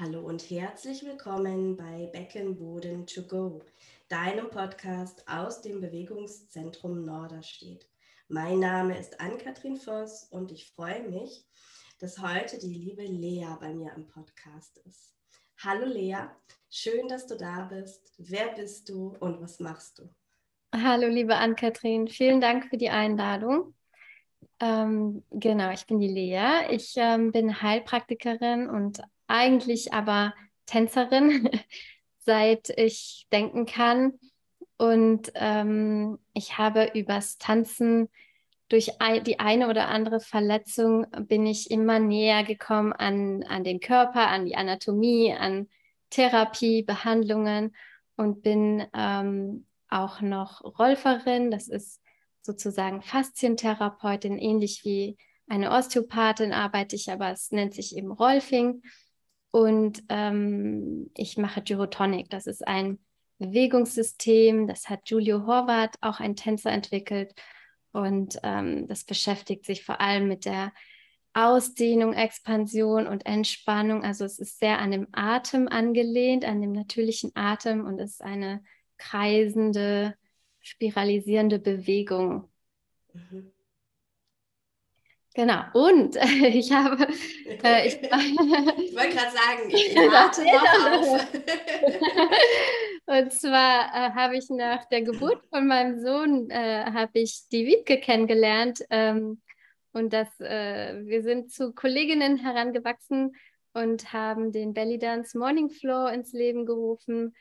Hallo und herzlich willkommen bei Beckenboden to go, deinem Podcast aus dem Bewegungszentrum Norderstedt. Mein Name ist Ann-Kathrin Voss und ich freue mich, dass heute die liebe Lea bei mir im Podcast ist. Hallo Lea, schön, dass du da bist. Wer bist du und was machst du? Hallo liebe Ann-Kathrin, vielen Dank für die Einladung. Ähm, genau, ich bin die Lea. Ich ähm, bin Heilpraktikerin und eigentlich aber Tänzerin, seit ich denken kann. Und ähm, ich habe übers Tanzen durch die eine oder andere Verletzung bin ich immer näher gekommen an, an den Körper, an die Anatomie, an Therapie, Behandlungen und bin ähm, auch noch Rolferin. Das ist sozusagen Faszientherapeutin, ähnlich wie eine Osteopathin arbeite ich, aber es nennt sich eben Rolfing. Und ähm, ich mache Gyrotonic. Das ist ein Bewegungssystem. Das hat Julio Horvath, auch ein Tänzer, entwickelt. Und ähm, das beschäftigt sich vor allem mit der Ausdehnung, Expansion und Entspannung. Also es ist sehr an dem Atem angelehnt, an dem natürlichen Atem und ist eine kreisende, spiralisierende Bewegung. Mhm. Genau, und äh, ich habe. Äh, ich, ich wollte gerade sagen, ich warte noch auf. und zwar äh, habe ich nach der Geburt von meinem Sohn äh, habe ich die Wiebke kennengelernt. Ähm, und das, äh, wir sind zu Kolleginnen herangewachsen und haben den Belly Dance Morning Flow ins Leben gerufen.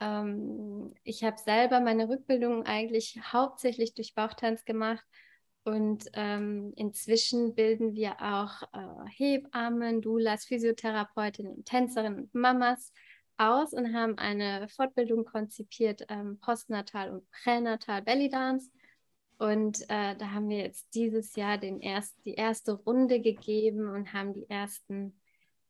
Ähm, ich habe selber meine Rückbildung eigentlich hauptsächlich durch Bauchtanz gemacht und ähm, inzwischen bilden wir auch äh, Hebammen, Doulas, Physiotherapeutinnen, Tänzerinnen und Mamas aus und haben eine Fortbildung konzipiert, ähm, Postnatal und Pränatal Belly Dance. Und äh, da haben wir jetzt dieses Jahr den erst, die erste Runde gegeben und haben die ersten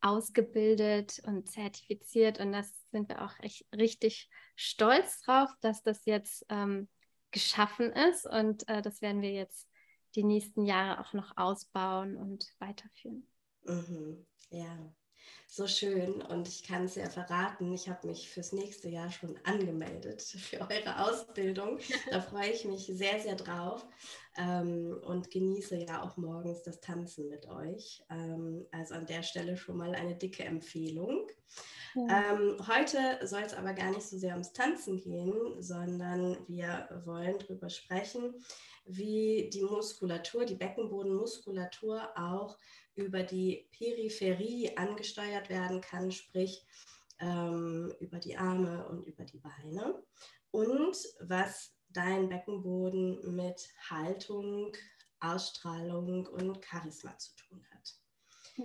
ausgebildet und zertifiziert. Und das sind wir auch echt richtig stolz drauf, dass das jetzt ähm, geschaffen ist. Und äh, das werden wir jetzt die nächsten Jahre auch noch ausbauen und weiterführen. Mhm. Ja, so schön. Und ich kann es ja verraten, ich habe mich fürs nächste Jahr schon angemeldet für eure Ausbildung. Da freue ich mich sehr, sehr drauf ähm, und genieße ja auch morgens das Tanzen mit euch. Ähm, also an der Stelle schon mal eine dicke Empfehlung. Ja. Ähm, heute soll es aber gar nicht so sehr ums Tanzen gehen, sondern wir wollen darüber sprechen, wie die Muskulatur, die Beckenbodenmuskulatur auch über die Peripherie angesteuert werden kann, sprich ähm, über die Arme und über die Beine. Und was dein Beckenboden mit Haltung, Ausstrahlung und Charisma zu tun hat.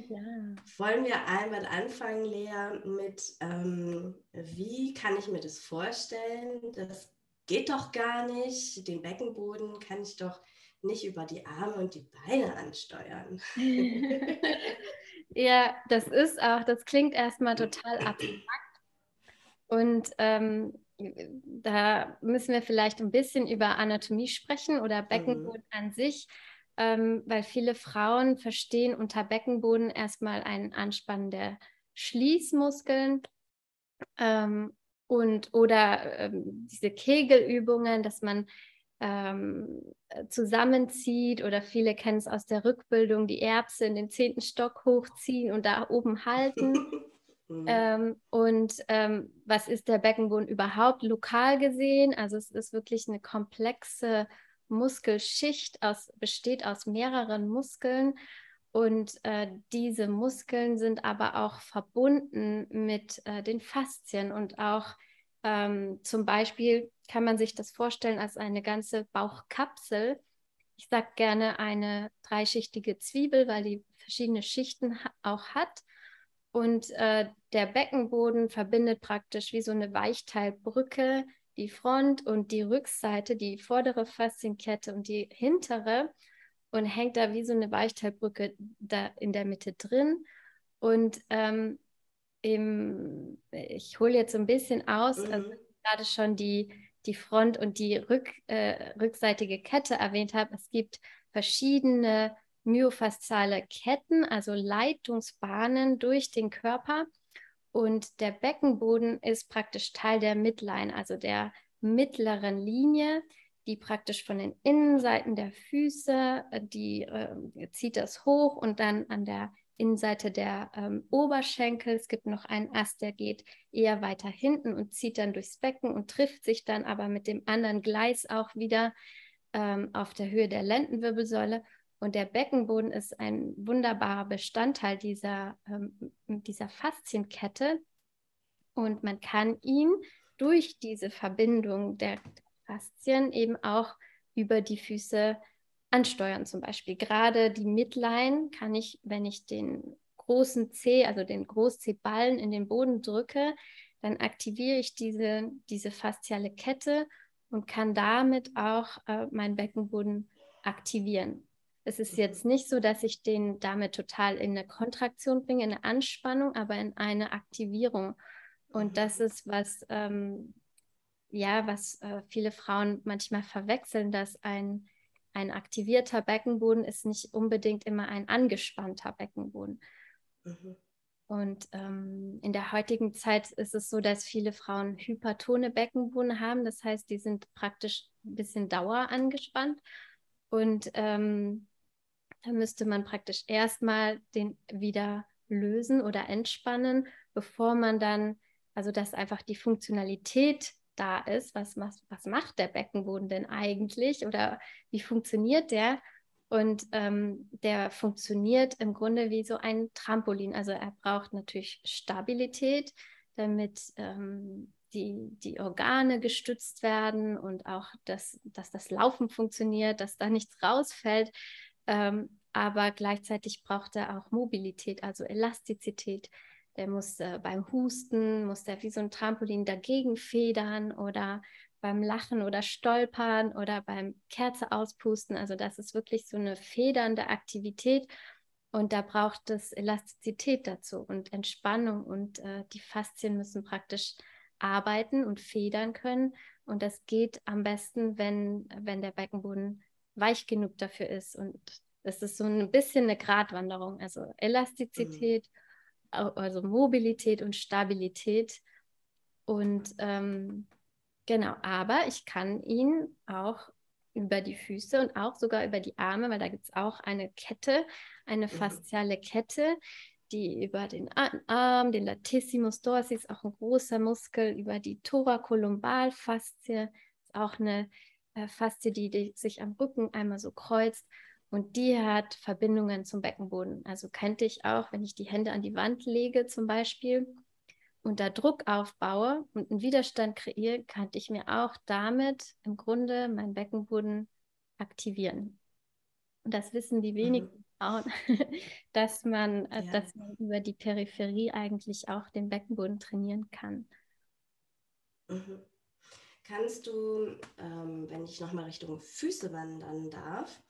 Ja. Wollen wir einmal anfangen, Lea, mit, ähm, wie kann ich mir das vorstellen? Das geht doch gar nicht. Den Beckenboden kann ich doch nicht über die Arme und die Beine ansteuern. ja, das ist auch, das klingt erstmal total abstrakt. Und ähm, da müssen wir vielleicht ein bisschen über Anatomie sprechen oder Beckenboden mhm. an sich, ähm, weil viele Frauen verstehen unter Beckenboden erstmal ein Anspannen der Schließmuskeln ähm, und oder ähm, diese Kegelübungen, dass man ähm, zusammenzieht oder viele kennen es aus der Rückbildung, die Erbse in den zehnten Stock hochziehen und da oben halten. Mhm. Ähm, und ähm, was ist der Beckenboden überhaupt lokal gesehen? Also es ist wirklich eine komplexe Muskelschicht, aus, besteht aus mehreren Muskeln. Und äh, diese Muskeln sind aber auch verbunden mit äh, den Faszien und auch ähm, zum Beispiel kann man sich das vorstellen als eine ganze Bauchkapsel. Ich sage gerne eine dreischichtige Zwiebel, weil die verschiedene Schichten ha auch hat. Und äh, der Beckenboden verbindet praktisch wie so eine Weichteilbrücke die Front und die Rückseite, die vordere Faszienkette und die hintere und hängt da wie so eine Weichteilbrücke da in der Mitte drin. Und ähm, im, ich hole jetzt so ein bisschen aus, also mhm. also gerade schon die, die Front- und die Rück, äh, rückseitige Kette erwähnt habe. Es gibt verschiedene myofasziale Ketten, also Leitungsbahnen durch den Körper. Und der Beckenboden ist praktisch Teil der Midline, also der mittleren Linie, die praktisch von den Innenseiten der Füße, äh, die äh, zieht das hoch und dann an der Innenseite der ähm, Oberschenkel. Es gibt noch einen Ast, der geht eher weiter hinten und zieht dann durchs Becken und trifft sich dann aber mit dem anderen Gleis auch wieder ähm, auf der Höhe der Lendenwirbelsäule. Und der Beckenboden ist ein wunderbarer Bestandteil dieser, ähm, dieser Faszienkette. Und man kann ihn durch diese Verbindung der Faszien eben auch über die Füße ansteuern zum Beispiel. Gerade die Midline kann ich, wenn ich den großen C, also den Groß-C-Ballen in den Boden drücke, dann aktiviere ich diese, diese fasziale Kette und kann damit auch äh, meinen Beckenboden aktivieren. Es ist jetzt nicht so, dass ich den damit total in eine Kontraktion bringe, in eine Anspannung, aber in eine Aktivierung. Und das ist was, ähm, ja, was äh, viele Frauen manchmal verwechseln, dass ein ein aktivierter Beckenboden ist nicht unbedingt immer ein angespannter Beckenboden. Mhm. Und ähm, in der heutigen Zeit ist es so, dass viele Frauen hypertone Beckenboden haben. Das heißt, die sind praktisch ein bisschen dauer angespannt. Und ähm, da müsste man praktisch erstmal den wieder lösen oder entspannen, bevor man dann, also dass einfach die Funktionalität da ist. Was, was, was macht der Beckenboden denn eigentlich oder wie funktioniert der? Und ähm, der funktioniert im Grunde wie so ein Trampolin. Also er braucht natürlich Stabilität, damit ähm, die, die Organe gestützt werden und auch, dass, dass das Laufen funktioniert, dass da nichts rausfällt. Ähm, aber gleichzeitig braucht er auch Mobilität, also Elastizität der muss äh, beim Husten, muss der wie so ein Trampolin dagegen federn oder beim Lachen oder Stolpern oder beim Kerze auspusten. Also das ist wirklich so eine federnde Aktivität und da braucht es Elastizität dazu und Entspannung und äh, die Faszien müssen praktisch arbeiten und federn können und das geht am besten, wenn, wenn der Beckenboden weich genug dafür ist und das ist so ein bisschen eine Gratwanderung, also Elastizität. Mhm also Mobilität und Stabilität. Und ähm, genau, aber ich kann ihn auch über die Füße und auch sogar über die Arme, weil da gibt es auch eine Kette, eine mhm. fasziale Kette, die über den Arm, den Latissimus dorsi auch ein großer Muskel, über die Thoracolumbalfaszie, ist auch eine äh, Faszie, die, die sich am Rücken einmal so kreuzt und die hat Verbindungen zum Beckenboden. Also könnte ich auch, wenn ich die Hände an die Wand lege zum Beispiel und da Druck aufbaue und einen Widerstand kreiere, könnte ich mir auch damit im Grunde meinen Beckenboden aktivieren. Und das wissen die wenigsten mhm. Frauen, dass man, äh, ja. dass man über die Peripherie eigentlich auch den Beckenboden trainieren kann. Mhm. Kannst du, ähm, wenn ich nochmal Richtung Füße wandern darf.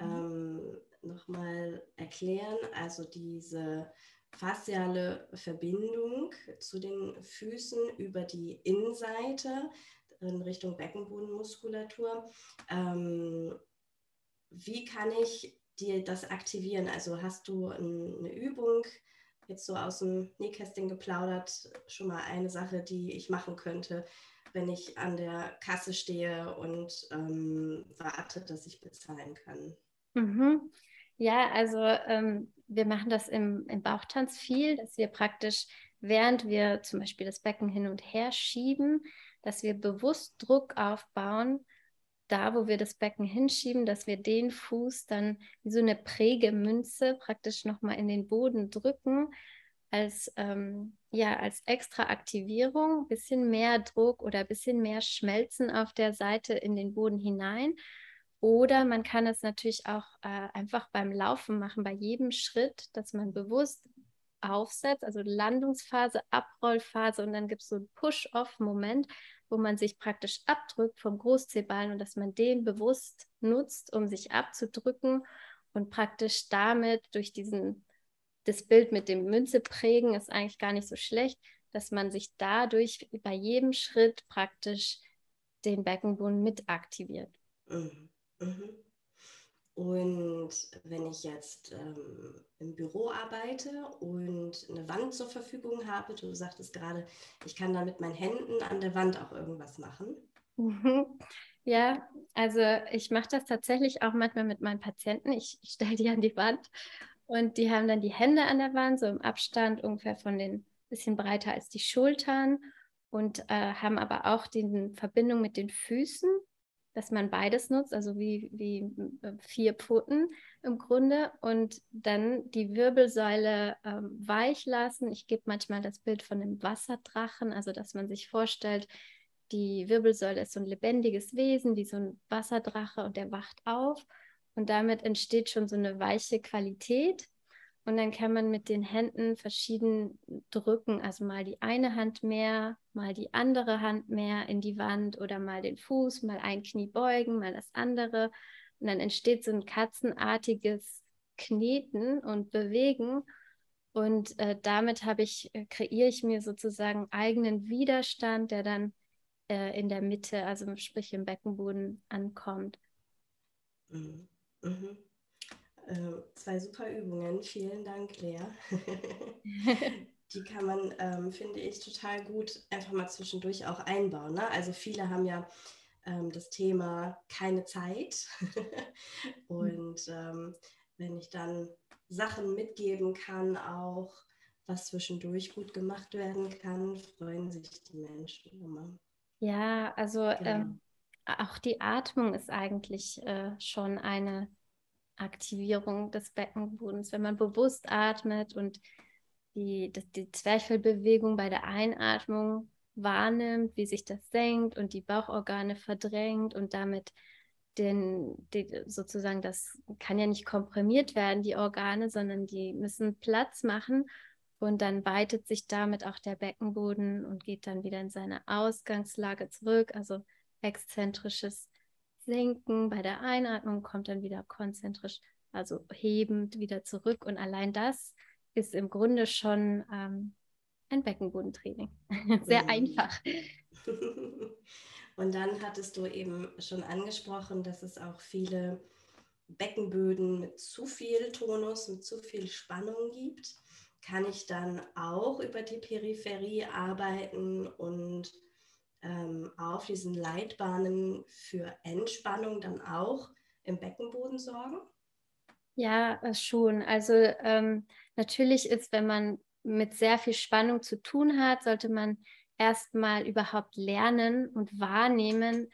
Ähm, nochmal erklären, also diese fasziale Verbindung zu den Füßen über die Innenseite in Richtung Beckenbodenmuskulatur. Ähm, wie kann ich dir das aktivieren? Also hast du ein, eine Übung, jetzt so aus dem Nähkästchen geplaudert, schon mal eine Sache, die ich machen könnte, wenn ich an der Kasse stehe und ähm, warte, dass ich bezahlen kann. Mhm. Ja, also ähm, wir machen das im, im Bauchtanz viel, dass wir praktisch, während wir zum Beispiel das Becken hin und her schieben, dass wir bewusst Druck aufbauen, da wo wir das Becken hinschieben, dass wir den Fuß dann wie so eine Prägemünze praktisch nochmal in den Boden drücken als, ähm, ja, als extra Aktivierung, bisschen mehr Druck oder bisschen mehr Schmelzen auf der Seite in den Boden hinein. Oder man kann es natürlich auch äh, einfach beim Laufen machen, bei jedem Schritt, dass man bewusst aufsetzt, also Landungsphase, Abrollphase und dann gibt es so einen Push-Off-Moment, wo man sich praktisch abdrückt vom Großzehballen und dass man den bewusst nutzt, um sich abzudrücken und praktisch damit durch diesen das Bild mit dem Münze prägen ist eigentlich gar nicht so schlecht, dass man sich dadurch bei jedem Schritt praktisch den Beckenboden mit aktiviert. Mhm. Mhm. Und wenn ich jetzt ähm, im Büro arbeite und eine Wand zur Verfügung habe, du sagtest gerade, ich kann dann mit meinen Händen an der Wand auch irgendwas machen. Ja, also ich mache das tatsächlich auch manchmal mit meinen Patienten. Ich, ich stelle die an die Wand und die haben dann die Hände an der Wand, so im Abstand ungefähr von den bisschen breiter als die Schultern und äh, haben aber auch die Verbindung mit den Füßen dass man beides nutzt, also wie, wie äh, vier Pfoten im Grunde und dann die Wirbelsäule ähm, weich lassen. Ich gebe manchmal das Bild von einem Wasserdrachen, also dass man sich vorstellt, die Wirbelsäule ist so ein lebendiges Wesen, wie so ein Wasserdrache und der wacht auf und damit entsteht schon so eine weiche Qualität und dann kann man mit den Händen verschieden drücken, also mal die eine Hand mehr, mal die andere Hand mehr in die Wand oder mal den Fuß, mal ein Knie beugen, mal das andere. Und dann entsteht so ein katzenartiges Kneten und Bewegen. Und äh, damit habe ich, äh, kreiere ich mir sozusagen eigenen Widerstand, der dann äh, in der Mitte, also sprich im Beckenboden, ankommt. Mhm. Mhm. Äh, zwei super Übungen. Vielen Dank, Lea. die kann man, ähm, finde ich, total gut einfach mal zwischendurch auch einbauen. Ne? Also viele haben ja ähm, das Thema keine Zeit. Und ähm, wenn ich dann Sachen mitgeben kann, auch was zwischendurch gut gemacht werden kann, freuen sich die Menschen immer. Ja, also genau. ähm, auch die Atmung ist eigentlich äh, schon eine Aktivierung des Beckenbodens, wenn man bewusst atmet und die, die Zwerchfellbewegung bei der Einatmung wahrnimmt, wie sich das senkt und die Bauchorgane verdrängt und damit den, die, sozusagen, das kann ja nicht komprimiert werden, die Organe, sondern die müssen Platz machen und dann weitet sich damit auch der Beckenboden und geht dann wieder in seine Ausgangslage zurück, also exzentrisches senken. Bei der Einatmung kommt dann wieder konzentrisch, also hebend wieder zurück. Und allein das ist im Grunde schon ähm, ein Beckenbodentraining. Sehr mhm. einfach. Und dann hattest du eben schon angesprochen, dass es auch viele Beckenböden mit zu viel Tonus, mit zu viel Spannung gibt. Kann ich dann auch über die Peripherie arbeiten und ähm, auf diesen Leitbahnen für Entspannung dann auch im Beckenboden sorgen? Ja, äh, schon. Also ähm, natürlich ist, wenn man mit sehr viel Spannung zu tun hat, sollte man erstmal überhaupt lernen und wahrnehmen,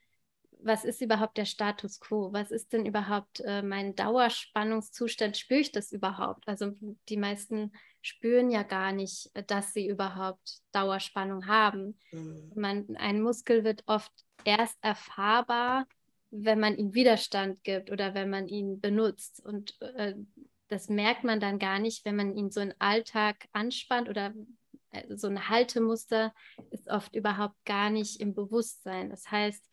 was ist überhaupt der Status quo? Was ist denn überhaupt äh, mein Dauerspannungszustand? Spüre ich das überhaupt? Also die meisten spüren ja gar nicht, dass sie überhaupt Dauerspannung haben. Mhm. Man, ein Muskel wird oft erst erfahrbar, wenn man ihm Widerstand gibt oder wenn man ihn benutzt. Und äh, das merkt man dann gar nicht, wenn man ihn so im Alltag anspannt oder äh, so ein Haltemuster ist oft überhaupt gar nicht im Bewusstsein. Das heißt,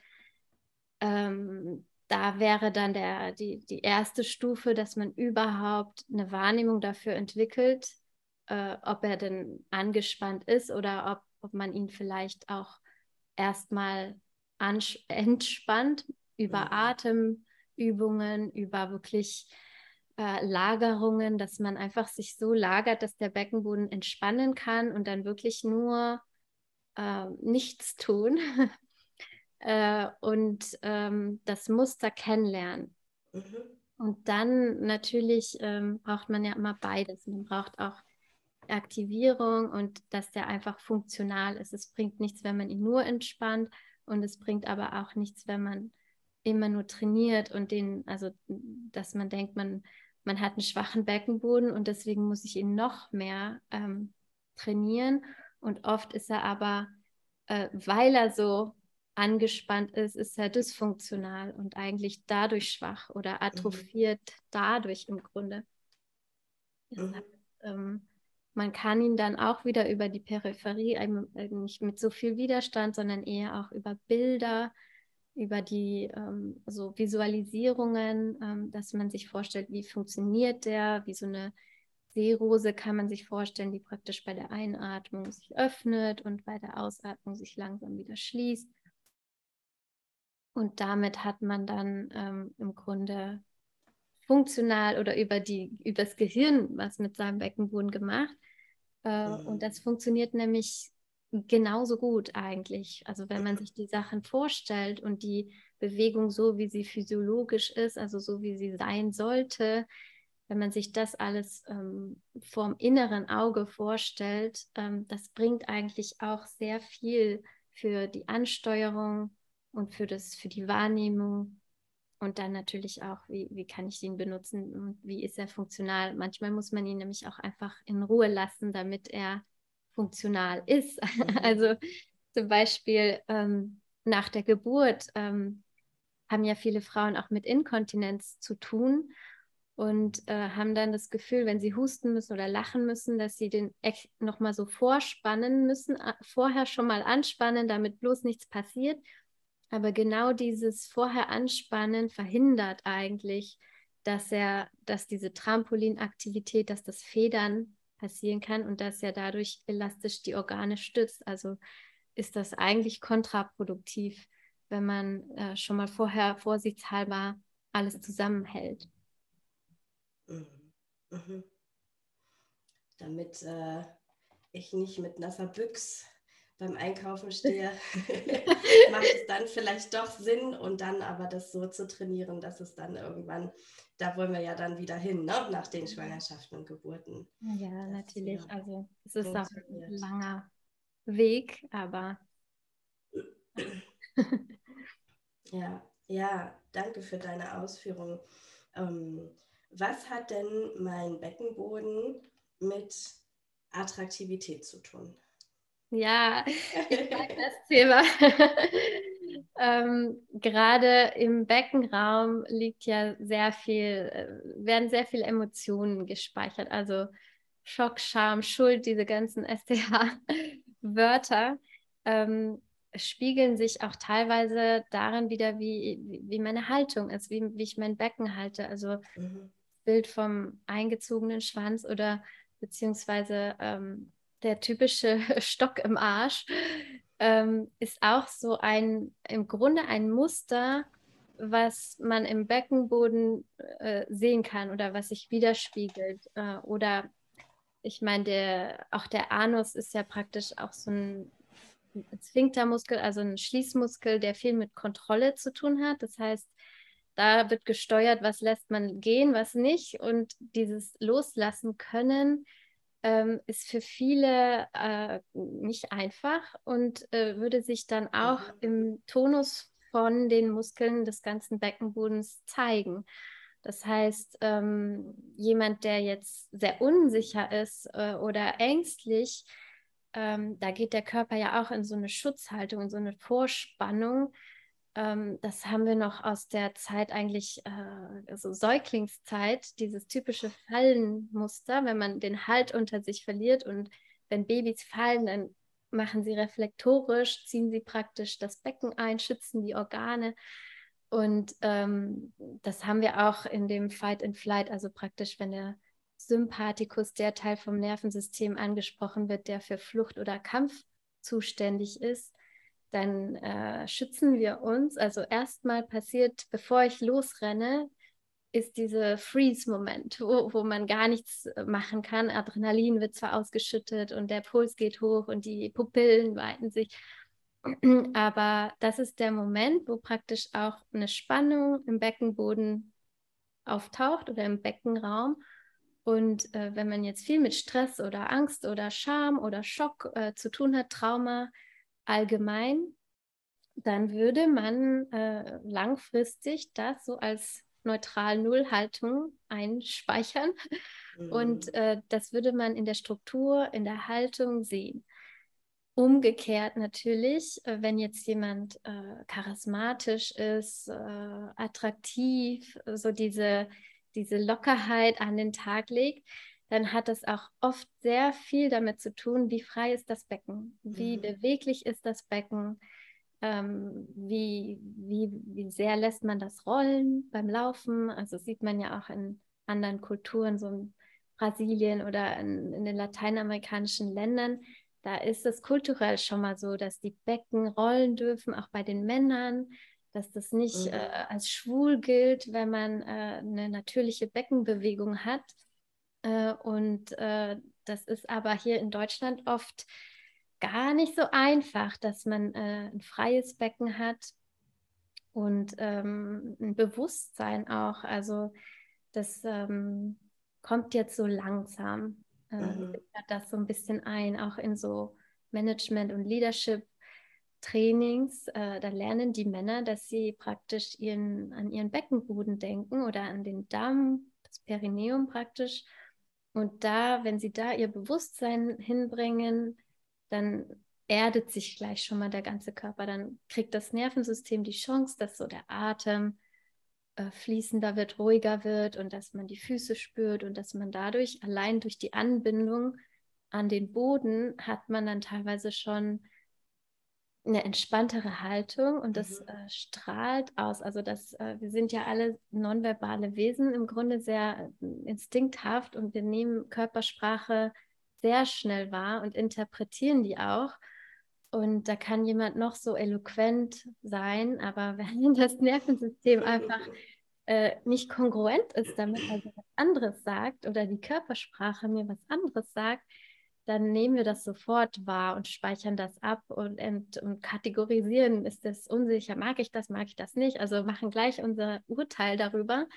ähm, da wäre dann der, die, die erste Stufe, dass man überhaupt eine Wahrnehmung dafür entwickelt, äh, ob er denn angespannt ist oder ob, ob man ihn vielleicht auch erstmal entspannt über mhm. Atemübungen, über wirklich äh, Lagerungen, dass man einfach sich so lagert, dass der Beckenboden entspannen kann und dann wirklich nur äh, nichts tun äh, und ähm, das Muster kennenlernen. Mhm. Und dann natürlich ähm, braucht man ja immer beides. Man braucht auch Aktivierung und dass der einfach funktional ist. Es bringt nichts, wenn man ihn nur entspannt und es bringt aber auch nichts, wenn man immer nur trainiert und den, also dass man denkt, man, man hat einen schwachen Beckenboden und deswegen muss ich ihn noch mehr ähm, trainieren. Und oft ist er aber, äh, weil er so angespannt ist, ist er dysfunktional und eigentlich dadurch schwach oder mhm. atrophiert mhm. dadurch im Grunde. Mhm. ähm, man kann ihn dann auch wieder über die Peripherie, nicht mit so viel Widerstand, sondern eher auch über Bilder, über die ähm, so Visualisierungen, ähm, dass man sich vorstellt, wie funktioniert der, wie so eine Seerose kann man sich vorstellen, die praktisch bei der Einatmung sich öffnet und bei der Ausatmung sich langsam wieder schließt. Und damit hat man dann ähm, im Grunde funktional oder über die übers Gehirn was mit seinem Beckenboden gemacht. Äh, mhm. Und das funktioniert nämlich genauso gut eigentlich. Also wenn man sich die Sachen vorstellt und die Bewegung so, wie sie physiologisch ist, also so, wie sie sein sollte, wenn man sich das alles ähm, vorm inneren Auge vorstellt, ähm, das bringt eigentlich auch sehr viel für die Ansteuerung und für, das, für die Wahrnehmung und dann natürlich auch, wie, wie kann ich ihn benutzen und wie ist er funktional. Manchmal muss man ihn nämlich auch einfach in Ruhe lassen, damit er funktional ist. Mhm. Also zum Beispiel ähm, nach der Geburt ähm, haben ja viele Frauen auch mit Inkontinenz zu tun und äh, haben dann das Gefühl, wenn sie husten müssen oder lachen müssen, dass sie den echt nochmal so vorspannen müssen, vorher schon mal anspannen, damit bloß nichts passiert. Aber genau dieses vorher anspannen verhindert eigentlich, dass er, dass diese Trampolinaktivität, dass das Federn passieren kann und dass er dadurch elastisch die Organe stützt. Also ist das eigentlich kontraproduktiv, wenn man äh, schon mal vorher vorsichtshalber alles zusammenhält. Mhm. Mhm. Damit äh, ich nicht mit nasser Büchs beim Einkaufen stehe, macht es dann vielleicht doch Sinn und dann aber das so zu trainieren, dass es dann irgendwann, da wollen wir ja dann wieder hin, ne? nach den Schwangerschaften und Geburten. Ja, natürlich. Also es ist auch ein langer Weg, aber. ja, ja, danke für deine Ausführung. Ähm, was hat denn mein Beckenboden mit Attraktivität zu tun? Ja, ich mag das Thema. Ähm, gerade im Beckenraum liegt ja sehr viel, äh, werden sehr viele Emotionen gespeichert. Also Schock, Scham, Schuld, diese ganzen STH-Wörter ähm, spiegeln sich auch teilweise darin wieder, wie, wie meine Haltung ist, wie, wie ich mein Becken halte. Also mhm. Bild vom eingezogenen Schwanz oder beziehungsweise ähm, der typische Stock im Arsch, ähm, ist auch so ein, im Grunde ein Muster, was man im Beckenboden äh, sehen kann oder was sich widerspiegelt. Äh, oder ich meine, der, auch der Anus ist ja praktisch auch so ein Sphinktermuskel, also ein Schließmuskel, der viel mit Kontrolle zu tun hat. Das heißt, da wird gesteuert, was lässt man gehen, was nicht. Und dieses Loslassen können ähm, ist für viele äh, nicht einfach und äh, würde sich dann auch mhm. im Tonus von den Muskeln des ganzen Beckenbodens zeigen. Das heißt, ähm, jemand, der jetzt sehr unsicher ist äh, oder ängstlich, ähm, da geht der Körper ja auch in so eine Schutzhaltung, in so eine Vorspannung ähm, das haben wir noch aus der Zeit eigentlich, äh, also Säuglingszeit, dieses typische Fallenmuster, wenn man den Halt unter sich verliert und wenn Babys fallen, dann machen sie reflektorisch, ziehen sie praktisch das Becken ein, schützen die Organe. Und ähm, das haben wir auch in dem Fight and Flight, also praktisch, wenn der Sympathikus, der Teil vom Nervensystem angesprochen wird, der für Flucht oder Kampf zuständig ist, dann äh, schützen wir uns. Also erstmal passiert, bevor ich losrenne, ist dieser Freeze-Moment, wo, wo man gar nichts machen kann. Adrenalin wird zwar ausgeschüttet und der Puls geht hoch und die Pupillen weiten sich. Aber das ist der Moment, wo praktisch auch eine Spannung im Beckenboden auftaucht oder im Beckenraum. Und äh, wenn man jetzt viel mit Stress oder Angst oder Scham oder Schock äh, zu tun hat, Trauma, allgemein, dann würde man äh, langfristig das so als neutral Nullhaltung einspeichern mhm. und äh, das würde man in der Struktur, in der Haltung sehen. Umgekehrt natürlich, äh, wenn jetzt jemand äh, charismatisch ist, äh, attraktiv, so diese, diese Lockerheit an den Tag legt, dann hat das auch oft sehr viel damit zu tun, wie frei ist das Becken, wie mhm. beweglich ist das Becken, ähm, wie, wie, wie sehr lässt man das rollen beim Laufen. Also sieht man ja auch in anderen Kulturen, so in Brasilien oder in, in den lateinamerikanischen Ländern. Da ist es kulturell schon mal so, dass die Becken rollen dürfen, auch bei den Männern, dass das nicht mhm. äh, als schwul gilt, wenn man äh, eine natürliche Beckenbewegung hat. Äh, und äh, das ist aber hier in Deutschland oft gar nicht so einfach, dass man äh, ein freies Becken hat und ähm, ein Bewusstsein auch. Also das ähm, kommt jetzt so langsam, äh, mhm. das so ein bisschen ein, auch in so Management- und Leadership-Trainings. Äh, da lernen die Männer, dass sie praktisch ihren, an ihren Beckenboden denken oder an den Darm, das Perineum praktisch. Und da, wenn sie da ihr Bewusstsein hinbringen, dann erdet sich gleich schon mal der ganze Körper. Dann kriegt das Nervensystem die Chance, dass so der Atem äh, fließender wird, ruhiger wird und dass man die Füße spürt und dass man dadurch allein durch die Anbindung an den Boden hat man dann teilweise schon eine entspanntere Haltung und das mhm. äh, strahlt aus. Also das, äh, wir sind ja alle nonverbale Wesen, im Grunde sehr äh, instinkthaft und wir nehmen Körpersprache sehr schnell wahr und interpretieren die auch. Und da kann jemand noch so eloquent sein, aber wenn das Nervensystem einfach äh, nicht kongruent ist, damit er was anderes sagt oder die Körpersprache mir was anderes sagt, dann nehmen wir das sofort wahr und speichern das ab und, und, und, kategorisieren, ist das unsicher, mag ich das, mag ich das nicht, also machen gleich unser Urteil darüber.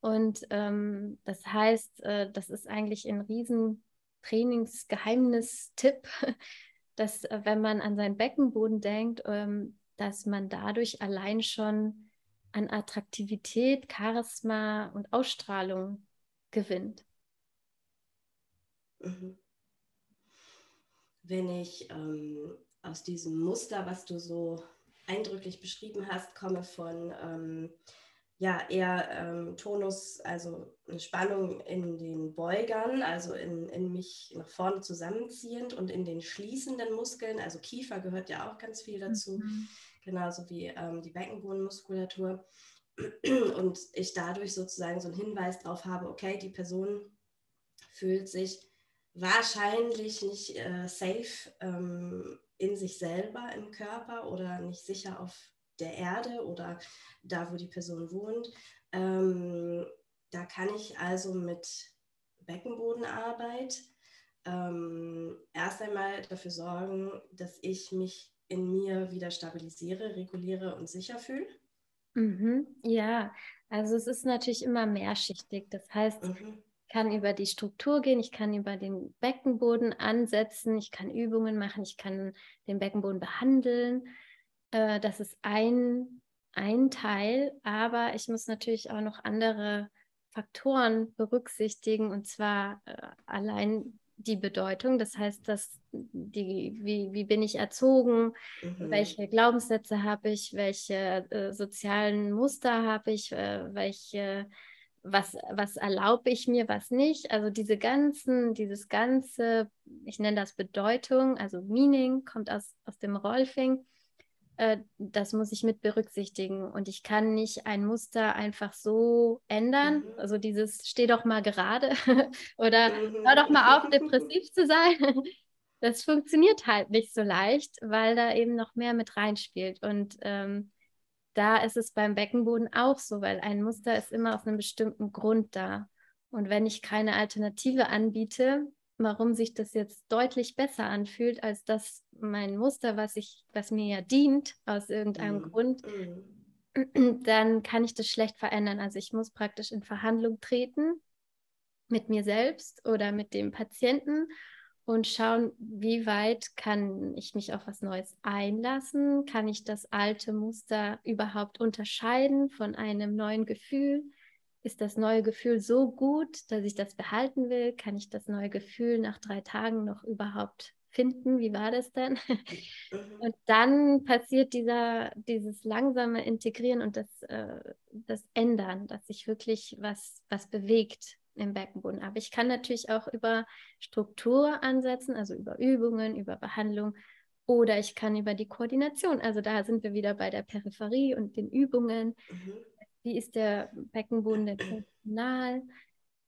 Und ähm, das heißt, äh, das ist eigentlich ein riesen Trainingsgeheimnis-Tipp, dass äh, wenn man an seinen Beckenboden denkt, ähm, dass man dadurch allein schon an Attraktivität, Charisma und Ausstrahlung gewinnt. Mhm. Wenn ich ähm, aus diesem Muster, was du so eindrücklich beschrieben hast, komme von ähm, ja, eher ähm, Tonus, also eine Spannung in den Beugern, also in, in mich nach vorne zusammenziehend und in den schließenden Muskeln, also Kiefer gehört ja auch ganz viel dazu, mhm. genauso wie ähm, die Beckenbodenmuskulatur. Und ich dadurch sozusagen so einen Hinweis darauf habe, okay, die Person fühlt sich wahrscheinlich nicht äh, safe ähm, in sich selber im Körper oder nicht sicher auf der Erde oder da, wo die Person wohnt. Ähm, da kann ich also mit Beckenbodenarbeit ähm, erst einmal dafür sorgen, dass ich mich in mir wieder stabilisiere, reguliere und sicher fühle. Mhm, ja, also es ist natürlich immer mehrschichtig. Das heißt, mhm. Ich kann über die Struktur gehen, ich kann über den Beckenboden ansetzen, ich kann Übungen machen, ich kann den Beckenboden behandeln. Äh, das ist ein, ein Teil, aber ich muss natürlich auch noch andere Faktoren berücksichtigen und zwar äh, allein die Bedeutung. Das heißt, dass die, wie, wie bin ich erzogen, mhm. welche Glaubenssätze habe ich, welche äh, sozialen Muster habe ich, äh, welche, was, was erlaube ich mir, was nicht. Also diese ganzen, dieses ganze, ich nenne das Bedeutung, also Meaning, kommt aus, aus dem Rolfing. Äh, das muss ich mit berücksichtigen. Und ich kann nicht ein Muster einfach so ändern. Mhm. Also dieses steh doch mal gerade oder mhm. hör doch mal auf, depressiv zu sein. Das funktioniert halt nicht so leicht, weil da eben noch mehr mit reinspielt. Und ähm, da ist es beim Beckenboden auch so, weil ein Muster ist immer aus einem bestimmten Grund da. Und wenn ich keine Alternative anbiete, warum sich das jetzt deutlich besser anfühlt als das mein Muster, was ich, was mir ja dient aus irgendeinem mhm. Grund, mhm. dann kann ich das schlecht verändern. Also ich muss praktisch in Verhandlung treten mit mir selbst oder mit dem Patienten und schauen, wie weit kann ich mich auf was Neues einlassen? Kann ich das alte Muster überhaupt unterscheiden von einem neuen Gefühl? ist das neue Gefühl so gut, dass ich das behalten will? Kann ich das neue Gefühl nach drei Tagen noch überhaupt finden? Wie war das denn? Und dann passiert dieser, dieses langsame Integrieren und das, äh, das Ändern, dass sich wirklich was, was bewegt im Beckenboden. Aber ich kann natürlich auch über Struktur ansetzen, also über Übungen, über Behandlung oder ich kann über die Koordination, also da sind wir wieder bei der Peripherie und den Übungen. Mhm wie ist der Beckenboden der Personal?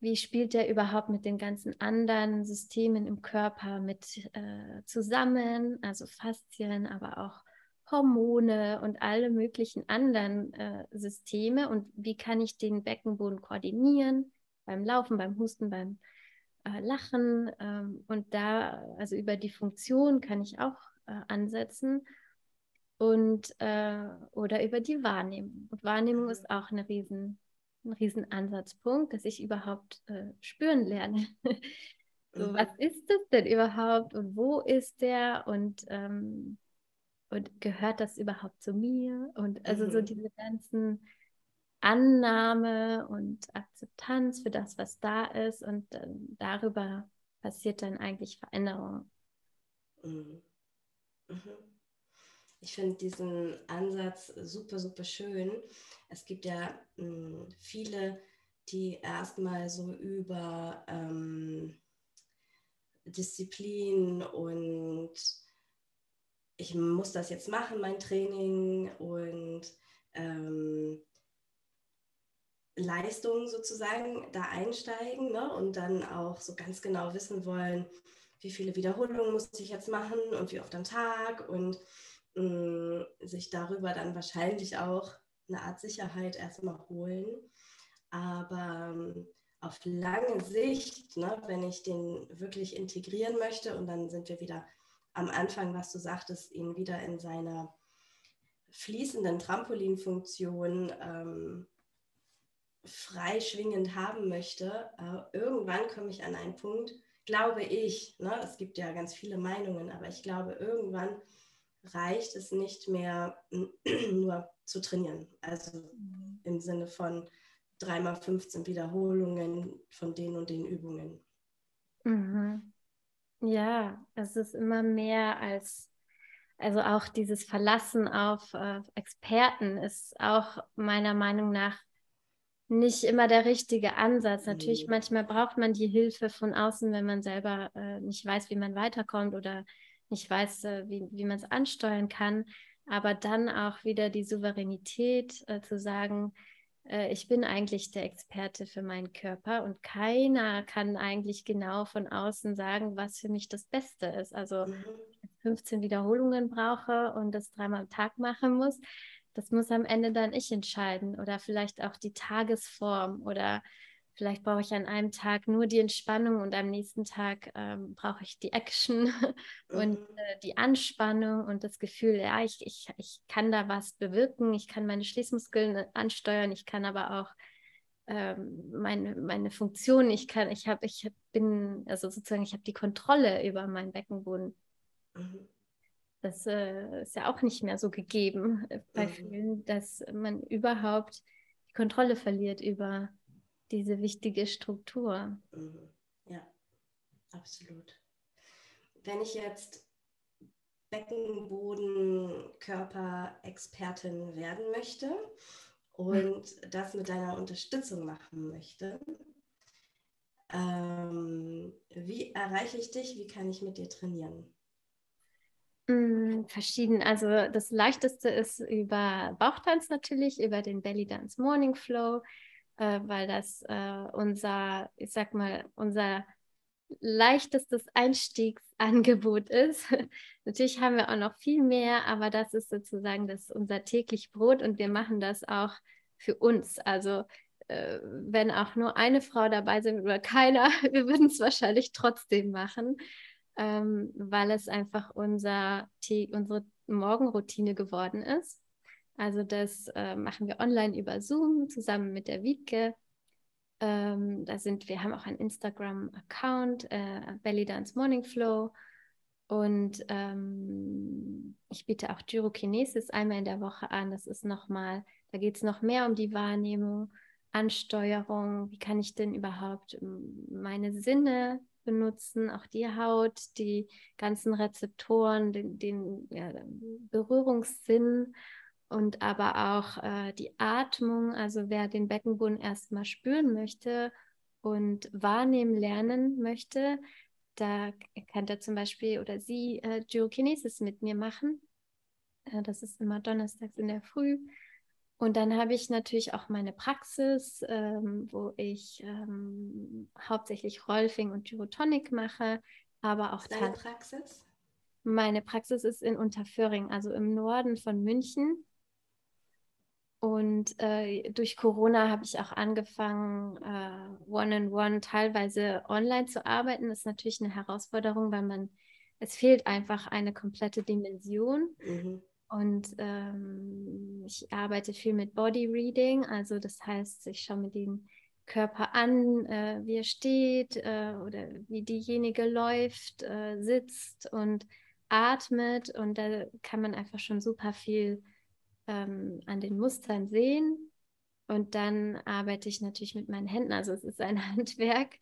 Wie spielt der überhaupt mit den ganzen anderen Systemen im Körper mit äh, zusammen? Also Faszien, aber auch Hormone und alle möglichen anderen äh, Systeme und wie kann ich den Beckenboden koordinieren beim Laufen, beim Husten, beim äh, Lachen ähm, und da, also über die Funktion kann ich auch äh, ansetzen und äh, oder über die Wahrnehmung. Und Wahrnehmung mhm. ist auch eine riesen, ein riesen Ansatzpunkt, dass ich überhaupt äh, spüren lerne. so, mhm. was ist das denn überhaupt und wo ist der und ähm, und gehört das überhaupt zu mir? Und also mhm. so diese ganzen Annahme und Akzeptanz für das, was da ist und äh, darüber passiert dann eigentlich Veränderung. Mhm. Mhm. Ich finde diesen Ansatz super, super schön. Es gibt ja hm, viele, die erstmal so über ähm, Disziplin und ich muss das jetzt machen, mein Training und ähm, Leistung sozusagen da einsteigen ne? und dann auch so ganz genau wissen wollen, wie viele Wiederholungen muss ich jetzt machen und wie oft am Tag und mh, mm, sich darüber dann wahrscheinlich auch eine Art Sicherheit erstmal holen. Aber ähm, auf lange Sicht, ne, wenn ich den wirklich integrieren möchte, und dann sind wir wieder am Anfang, was du sagtest, ihn wieder in seiner fließenden Trampolinfunktion ähm, freischwingend haben möchte, äh, irgendwann komme ich an einen Punkt, glaube ich, ne, es gibt ja ganz viele Meinungen, aber ich glaube, irgendwann reicht es nicht mehr nur zu trainieren. Also mhm. im Sinne von dreimal 15 Wiederholungen von den und den Übungen. Mhm. Ja, es ist immer mehr als, also auch dieses Verlassen auf äh, Experten ist auch meiner Meinung nach nicht immer der richtige Ansatz. Natürlich, mhm. manchmal braucht man die Hilfe von außen, wenn man selber äh, nicht weiß, wie man weiterkommt oder nicht weiß, äh, wie, wie man es ansteuern kann. Aber dann auch wieder die Souveränität äh, zu sagen, äh, ich bin eigentlich der Experte für meinen Körper und keiner kann eigentlich genau von außen sagen, was für mich das Beste ist. Also mhm. 15 Wiederholungen brauche und das dreimal am Tag machen muss, das muss am Ende dann ich entscheiden oder vielleicht auch die Tagesform oder Vielleicht brauche ich an einem Tag nur die Entspannung und am nächsten Tag ähm, brauche ich die Action und mhm. äh, die Anspannung und das Gefühl, ja, ich, ich, ich kann da was bewirken, ich kann meine Schließmuskeln äh, ansteuern, ich kann aber auch ähm, meine, meine Funktion, ich kann, ich habe, ich bin, also sozusagen, ich habe die Kontrolle über meinen Beckenboden. Mhm. Das äh, ist ja auch nicht mehr so gegeben äh, bei mhm. vielen, dass man überhaupt die Kontrolle verliert über diese wichtige Struktur. Mhm. Ja, absolut. Wenn ich jetzt Beckenboden, Körper-Expertin werden möchte und das mit deiner Unterstützung machen möchte, ähm, wie erreiche ich dich? Wie kann ich mit dir trainieren? Mm, verschieden. Also das leichteste ist über Bauchtanz natürlich, über den Belly Dance Morning Flow äh, weil das äh, unser, ich sag mal, unser leichtestes Einstiegsangebot ist. Natürlich haben wir auch noch viel mehr, aber das ist sozusagen das unser täglich Brot und wir machen das auch für uns. Also äh, wenn auch nur eine Frau dabei sind oder keiner, wir würden es wahrscheinlich trotzdem machen, ähm, weil es einfach unser, unsere Morgenroutine geworden ist. Also das äh, machen wir online über Zoom zusammen mit der Wiebke. Ähm, da sind wir haben auch einen Instagram-Account, äh, Belly Dance Morning Flow. Und ähm, ich biete auch Gyrokinesis einmal in der Woche an. Das ist nochmal, da geht es noch mehr um die Wahrnehmung, Ansteuerung. Wie kann ich denn überhaupt meine Sinne benutzen, auch die Haut, die ganzen Rezeptoren, den, den ja, Berührungssinn und aber auch äh, die Atmung. Also wer den Beckenboden erstmal spüren möchte und wahrnehmen lernen möchte, da kann er zum Beispiel oder sie äh, Gyrokinesis mit mir machen. Äh, das ist immer donnerstags in der Früh. Und dann habe ich natürlich auch meine Praxis, ähm, wo ich ähm, hauptsächlich Rolfing und Gyrotonic mache, aber auch Deine Praxis? Meine Praxis ist in Unterföhring, also im Norden von München. Und äh, durch Corona habe ich auch angefangen, äh, One-on-One teilweise online zu arbeiten. Das ist natürlich eine Herausforderung, weil man, es fehlt einfach eine komplette Dimension. Mhm. Und ähm, ich arbeite viel mit Body Reading, also das heißt, ich schaue mir den Körper an, äh, wie er steht äh, oder wie diejenige läuft, äh, sitzt und atmet. Und da kann man einfach schon super viel ähm, an den Mustern sehen. Und dann arbeite ich natürlich mit meinen Händen. Also es ist ein Handwerk.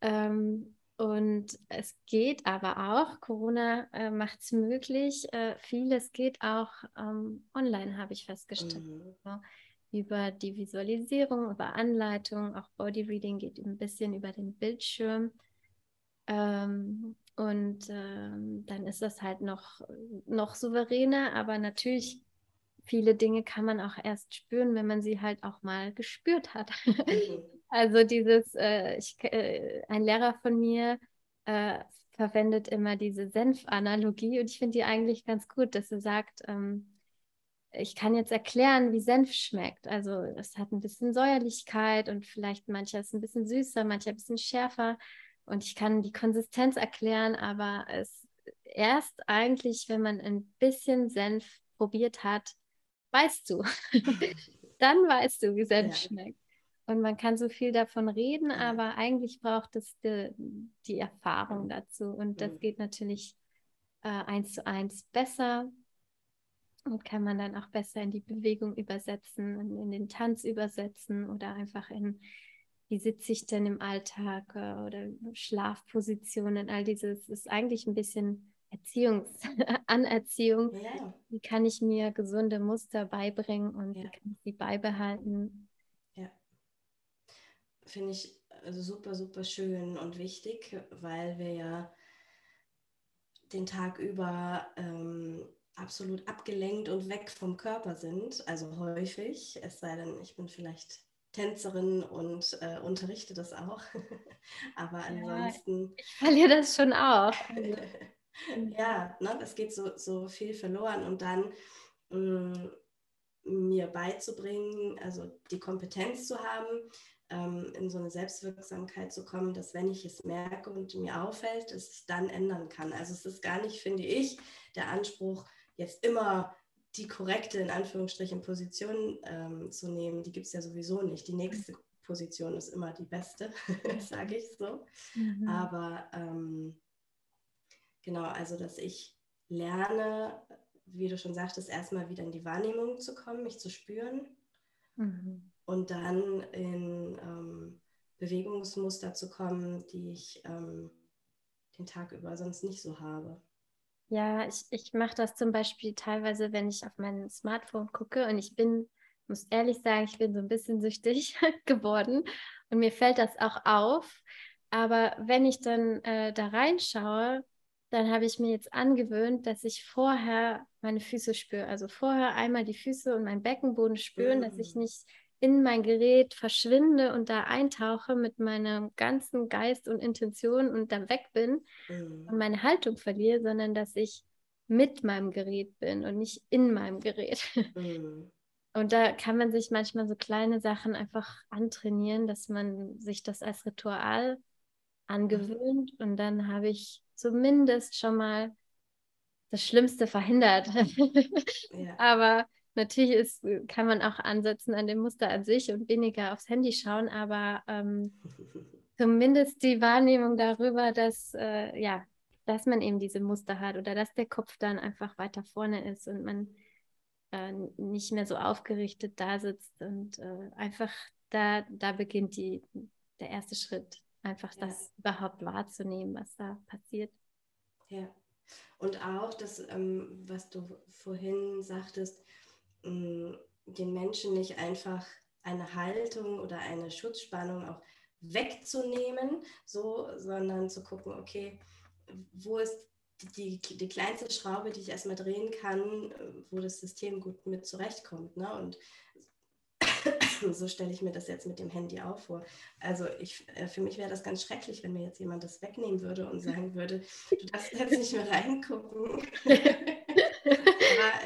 Ähm, und es geht aber auch, Corona äh, macht es möglich, äh, vieles geht auch ähm, online, habe ich festgestellt. Mhm. So, über die Visualisierung, über Anleitung, auch Body Reading geht ein bisschen über den Bildschirm. Ähm, und ähm, dann ist das halt noch, noch souveräner, aber natürlich viele Dinge kann man auch erst spüren, wenn man sie halt auch mal gespürt hat. Mhm. Also dieses, äh, ich, äh, ein Lehrer von mir äh, verwendet immer diese Senf-Analogie und ich finde die eigentlich ganz gut, dass er sagt, ähm, ich kann jetzt erklären, wie Senf schmeckt. Also es hat ein bisschen Säuerlichkeit und vielleicht mancher ist ein bisschen süßer, mancher ein bisschen schärfer. Und ich kann die Konsistenz erklären, aber es erst eigentlich, wenn man ein bisschen Senf probiert hat, weißt du. Dann weißt du, wie Senf ja. schmeckt. Und man kann so viel davon reden, aber eigentlich braucht es die, die Erfahrung dazu. Und das geht natürlich äh, eins zu eins besser und kann man dann auch besser in die Bewegung übersetzen, in, in den Tanz übersetzen oder einfach in, wie sitze ich denn im Alltag äh, oder Schlafpositionen, all dieses ist eigentlich ein bisschen Erziehungs Anerziehung. Ja. Wie kann ich mir gesunde Muster beibringen und ja. wie kann ich sie beibehalten? Finde ich also super, super schön und wichtig, weil wir ja den Tag über ähm, absolut abgelenkt und weg vom Körper sind, also häufig, es sei denn, ich bin vielleicht Tänzerin und äh, unterrichte das auch. Aber ansonsten. Ja, ich verliere das schon auch. Ja, ne, es geht so, so viel verloren und dann mh, mm, mir beizubringen, also die Kompetenz zu haben, ähm, in so eine Selbstwirksamkeit zu kommen, dass wenn ich es merke und mir auffällt, dass ich dann ändern kann. Also es ist gar nicht, finde ich, der Anspruch, jetzt immer die korrekte, in Anführungsstrichen, Position ähm, zu nehmen. Die gibt es ja sowieso nicht. Die nächste Position ist immer die beste, sage ich so. Mhm. Aber ähm, Genau, also dass ich lerne, wie du schon sagtest, erstmal wieder in die Wahrnehmung zu kommen, mich zu spüren mhm. Und dann in ähm, Bewegungsmuster zu kommen, die ich ähm, den Tag über sonst nicht so habe. Ja, ich, ich mache das zum Beispiel teilweise, wenn ich auf mein Smartphone gucke und ich bin, muss ehrlich sagen, ich bin so ein bisschen süchtig geworden und mir fällt das auch auf. Aber wenn ich dann äh, da reinschaue, dann habe ich mir jetzt angewöhnt, dass ich vorher meine Füße spüre. Also vorher einmal die Füße und meinen Beckenboden spüren, mhm. dass ich mm. nicht in mein Gerät verschwinde und da eintauche mit meinem ganzen Geist und Intention und dann weg bin mhm. und meine Haltung verliere, sondern dass ich mit meinem Gerät bin und nicht in meinem Gerät. Mhm. Und da kann man sich manchmal so kleine Sachen einfach antrainieren, dass man sich das als Ritual angewöhnt und dann habe ich zumindest schon mal das Schlimmste verhindert. ja. Aber natürlich ist, kann man auch ansetzen an dem Muster an sich und weniger aufs Handy schauen, aber ähm, zumindest die Wahrnehmung darüber, dass, äh, ja, dass man eben diese Muster hat oder dass der Kopf dann einfach weiter vorne ist und man äh, nicht mehr so aufgerichtet da sitzt und äh, einfach da, da beginnt die, der erste Schritt einfach ja. das überhaupt wahrzunehmen, was da passiert. Ja. Und auch das, ähm, was du vorhin sagtest, den Menschen nicht einfach eine Haltung oder eine Schutzspannung auch wegzunehmen, so, sondern zu gucken, okay, wo ist die, die kleinste Schraube, die ich erstmal drehen kann, wo das System gut mit zurechtkommt. Ne? Und so stelle ich mir das jetzt mit dem Handy auch vor. Also ich, äh, für mich wäre das ganz schrecklich, wenn mir jetzt jemand das wegnehmen würde und sagen würde, du darfst jetzt nicht mehr reingucken.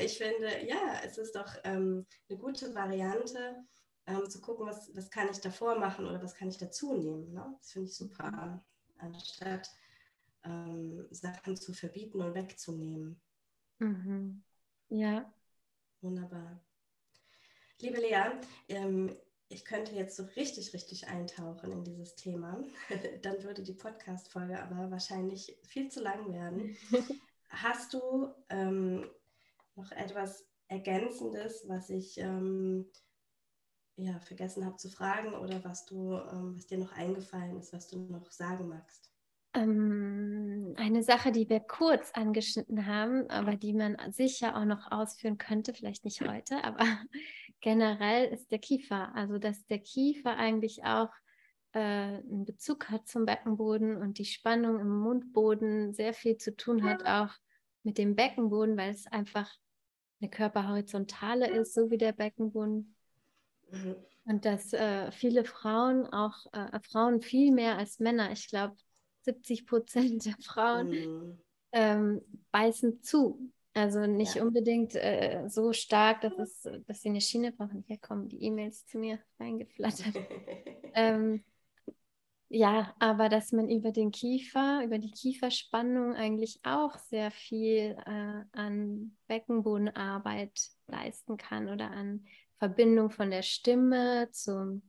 Ich finde, ja, es ist doch ähm, eine gute Variante, ähm, zu gucken, was, was kann ich davor machen oder was kann ich dazu nehmen. Ne? Das finde ich super, anstatt ähm, Sachen zu verbieten und wegzunehmen. Mhm. Ja. Wunderbar. Liebe Lea, ähm, ich könnte jetzt so richtig, richtig eintauchen in dieses Thema. Dann würde die Podcast-Folge aber wahrscheinlich viel zu lang werden. Hast du ähm, noch etwas Ergänzendes, was ich ähm, ja, vergessen habe zu fragen oder was du, ähm, was dir noch eingefallen ist, was du noch sagen magst? Ähm, eine Sache, die wir kurz angeschnitten haben, aber die man sicher auch noch ausführen könnte, vielleicht nicht heute, aber generell ist der Kiefer. Also, dass der Kiefer eigentlich auch äh, einen Bezug hat zum Beckenboden und die Spannung im Mundboden sehr viel zu tun hat, auch mit dem Beckenboden, weil es einfach eine Körperhorizontale ist, so wie der Beckenboden. Mhm. Und dass äh, viele Frauen, auch äh, Frauen viel mehr als Männer, ich glaube, 70 Prozent der Frauen mhm. ähm, beißen zu. Also nicht ja. unbedingt äh, so stark, dass, es, dass sie eine Schiene brauchen. Hier kommen die E-Mails zu mir reingeflattert. ähm, ja, aber dass man über den Kiefer, über die Kieferspannung eigentlich auch sehr viel äh, an Beckenbodenarbeit leisten kann oder an Verbindung von der Stimme zum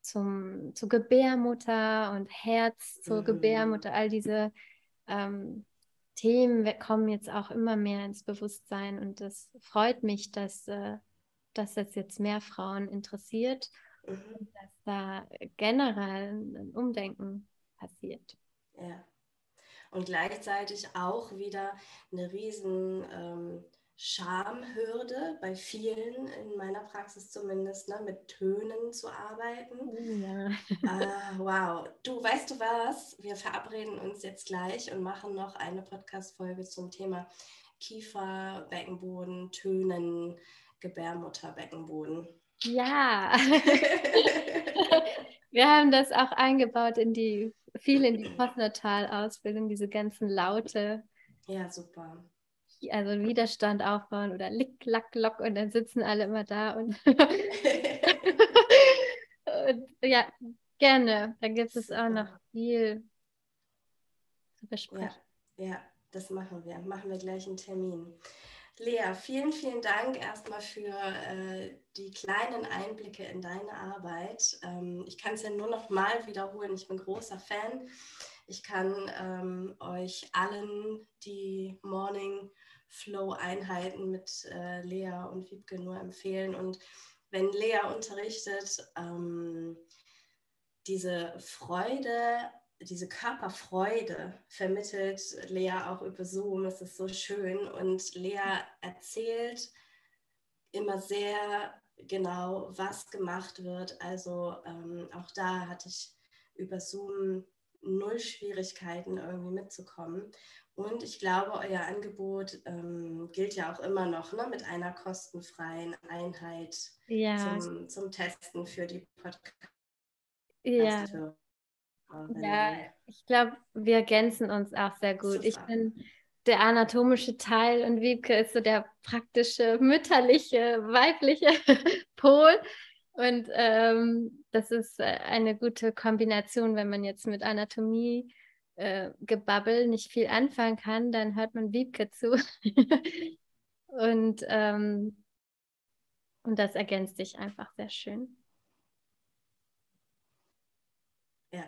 zum, zur Gebärmutter und Herz zur mhm. Gebärmutter, all diese ähm, Themen kommen jetzt auch immer mehr ins Bewusstsein und das freut mich, dass, äh, dass das jetzt mehr Frauen interessiert mhm. dass da generell ein Umdenken passiert. Ja. Und gleichzeitig auch wieder eine riesen ähm, Schamhürde bei vielen, in meiner Praxis zumindest, ne, mit Tönen zu arbeiten. Oh ja. uh, wow. Du, weißt du was? Wir verabreden uns jetzt gleich und machen noch eine Podcast-Folge zum Thema Kiefer, Beckenboden, Tönen, Gebärmutter, Beckenboden. Ja. Wir haben das auch eingebaut in die, viel in die Postnatal-Ausbildung, diese ganzen Laute. Ja, super also Widerstand aufbauen oder lick, lack, lock und dann sitzen alle immer da und, und ja, gerne. Da gibt es auch noch viel zu besprechen. Ja, ja, das machen wir. Machen wir gleich einen Termin. Lea, vielen, vielen Dank erstmal für äh, die kleinen Einblicke in deine Arbeit. Ähm, ich kann es ja nur noch mal wiederholen. Ich bin großer Fan. Ich kann ähm, euch allen die Morning Flow-Einheiten mit äh, Lea und Wiebke nur empfehlen. Und wenn Lea unterrichtet, ähm, diese Freude, diese Körperfreude vermittelt Lea auch über Zoom. Es ist so schön. Und Lea erzählt immer sehr genau, was gemacht wird. Also ähm, auch da hatte ich über Zoom null Schwierigkeiten irgendwie mitzukommen. Und ich glaube, euer Angebot ähm, gilt ja auch immer noch ne, mit einer kostenfreien Einheit ja. zum, zum Testen für die Podcast. Ja. Ja, ich glaube, wir ergänzen uns auch sehr gut. Ich bin der anatomische Teil und Wiebke ist so der praktische, mütterliche, weibliche Pol. Und ähm, das ist äh, eine gute Kombination, wenn man jetzt mit Anatomie äh, Gebabbel nicht viel anfangen kann, dann hört man Wiebke zu. und, ähm, und das ergänzt sich einfach sehr schön. Ja,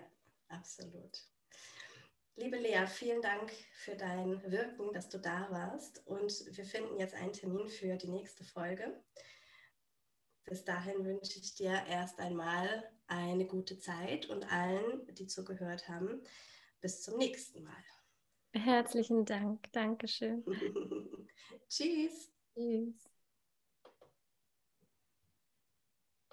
absolut. Liebe Lea, vielen Dank für dein Wirken, dass du da warst. Und wir finden jetzt einen Termin für die nächste Folge. Bis dahin wünsche ich dir erst einmal eine gute Zeit und allen, die zugehört haben, bis zum nächsten Mal. Herzlichen Dank. Dankeschön. Tschüss. Tschüss.